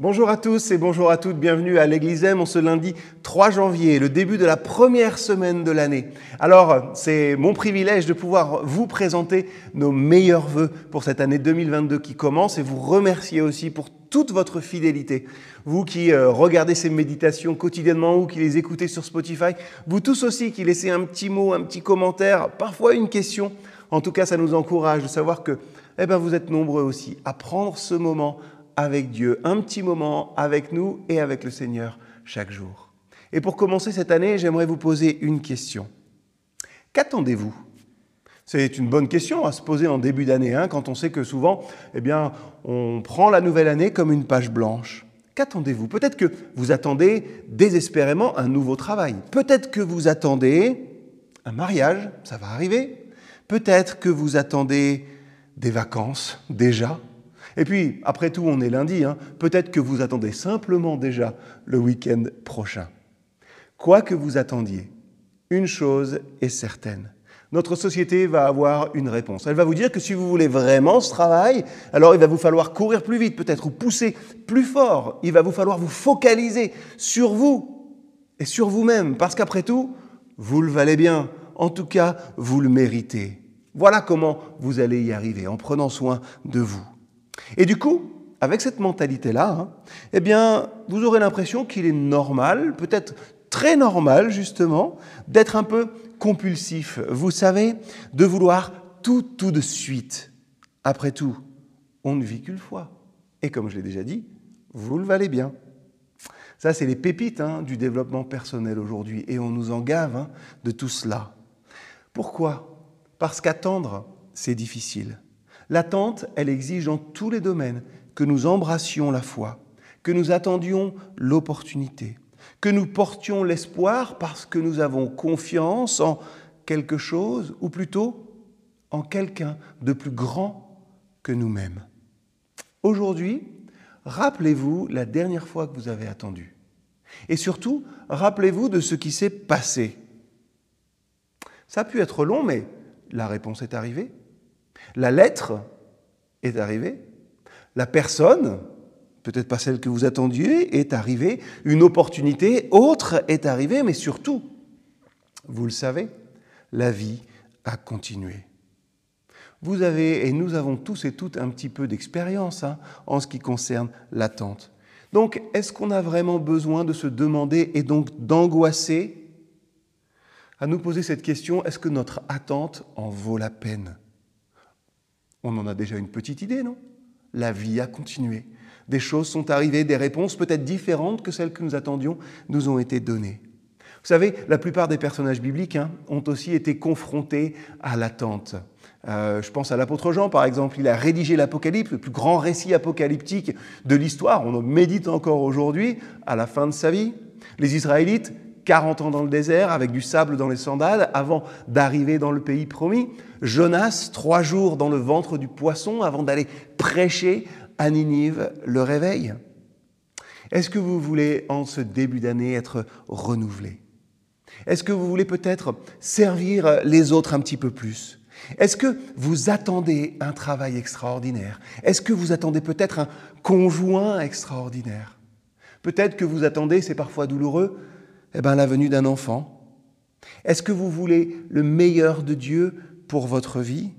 Bonjour à tous et bonjour à toutes, bienvenue à l'Église M en ce lundi 3 janvier, le début de la première semaine de l'année. Alors, c'est mon privilège de pouvoir vous présenter nos meilleurs voeux pour cette année 2022 qui commence et vous remercier aussi pour toute votre fidélité. Vous qui euh, regardez ces méditations quotidiennement ou qui les écoutez sur Spotify, vous tous aussi qui laissez un petit mot, un petit commentaire, parfois une question. En tout cas, ça nous encourage de savoir que eh ben, vous êtes nombreux aussi à prendre ce moment avec Dieu, un petit moment avec nous et avec le Seigneur chaque jour. Et pour commencer cette année, j'aimerais vous poser une question. Qu'attendez-vous? C'est une bonne question à se poser en début d'année, hein, quand on sait que souvent, eh on prend la nouvelle année comme une page blanche. Qu'attendez-vous? Peut-être que vous attendez désespérément un nouveau travail. Peut-être que vous attendez un mariage, ça va arriver. Peut-être que vous attendez des vacances déjà. Et puis, après tout, on est lundi, hein. peut-être que vous attendez simplement déjà le week-end prochain. Quoi que vous attendiez, une chose est certaine. Notre société va avoir une réponse. Elle va vous dire que si vous voulez vraiment ce travail, alors il va vous falloir courir plus vite peut-être ou pousser plus fort. Il va vous falloir vous focaliser sur vous et sur vous-même parce qu'après tout, vous le valez bien. En tout cas, vous le méritez. Voilà comment vous allez y arriver en prenant soin de vous. Et du coup, avec cette mentalité-là, hein, eh bien, vous aurez l'impression qu'il est normal, peut-être très normal justement, d'être un peu compulsif. Vous savez, de vouloir tout tout de suite. Après tout, on ne vit qu'une fois. Et comme je l'ai déjà dit, vous le valez bien. Ça, c'est les pépites hein, du développement personnel aujourd'hui. Et on nous en gave hein, de tout cela. Pourquoi? Parce qu'attendre, c'est difficile. L'attente, elle exige dans tous les domaines que nous embrassions la foi, que nous attendions l'opportunité, que nous portions l'espoir parce que nous avons confiance en quelque chose, ou plutôt en quelqu'un de plus grand que nous-mêmes. Aujourd'hui, rappelez-vous la dernière fois que vous avez attendu. Et surtout, rappelez-vous de ce qui s'est passé. Ça a pu être long, mais la réponse est arrivée. La lettre est arrivée. La personne, peut-être pas celle que vous attendiez, est arrivée. Une opportunité autre est arrivée, mais surtout, vous le savez, la vie a continué. Vous avez, et nous avons tous et toutes un petit peu d'expérience hein, en ce qui concerne l'attente. Donc, est-ce qu'on a vraiment besoin de se demander et donc d'angoisser à nous poser cette question, est-ce que notre attente en vaut la peine? On en a déjà une petite idée, non? La vie a continué. Des choses sont arrivées, des réponses peut-être différentes que celles que nous attendions nous ont été données. Vous savez, la plupart des personnages bibliques hein, ont aussi été confrontés à l'attente. Euh, je pense à l'apôtre Jean, par exemple. Il a rédigé l'Apocalypse, le plus grand récit apocalyptique de l'histoire. On en médite encore aujourd'hui, à la fin de sa vie. Les Israélites, 40 ans dans le désert avec du sable dans les sandales avant d'arriver dans le pays promis. Jonas, trois jours dans le ventre du poisson avant d'aller prêcher à Ninive le réveil. Est-ce que vous voulez, en ce début d'année, être renouvelé? Est-ce que vous voulez peut-être servir les autres un petit peu plus? Est-ce que vous attendez un travail extraordinaire? Est-ce que vous attendez peut-être un conjoint extraordinaire? Peut-être que vous attendez, c'est parfois douloureux, eh bien, la venue d'un enfant. Est-ce que vous voulez le meilleur de Dieu pour votre vie?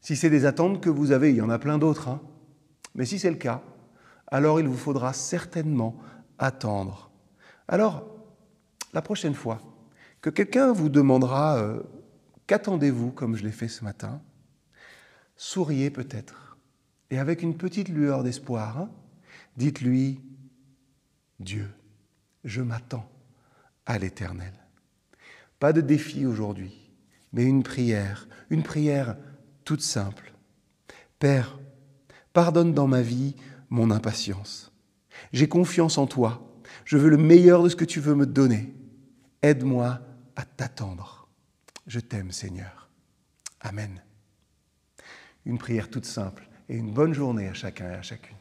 Si c'est des attentes que vous avez, il y en a plein d'autres, hein. mais si c'est le cas, alors il vous faudra certainement attendre. Alors, la prochaine fois que quelqu'un vous demandera euh, qu'attendez-vous, comme je l'ai fait ce matin, souriez peut-être, et avec une petite lueur d'espoir, hein, dites-lui Dieu je m'attends à l'éternel. Pas de défi aujourd'hui, mais une prière, une prière toute simple. Père, pardonne dans ma vie mon impatience. J'ai confiance en toi. Je veux le meilleur de ce que tu veux me donner. Aide-moi à t'attendre. Je t'aime, Seigneur. Amen. Une prière toute simple et une bonne journée à chacun et à chacune.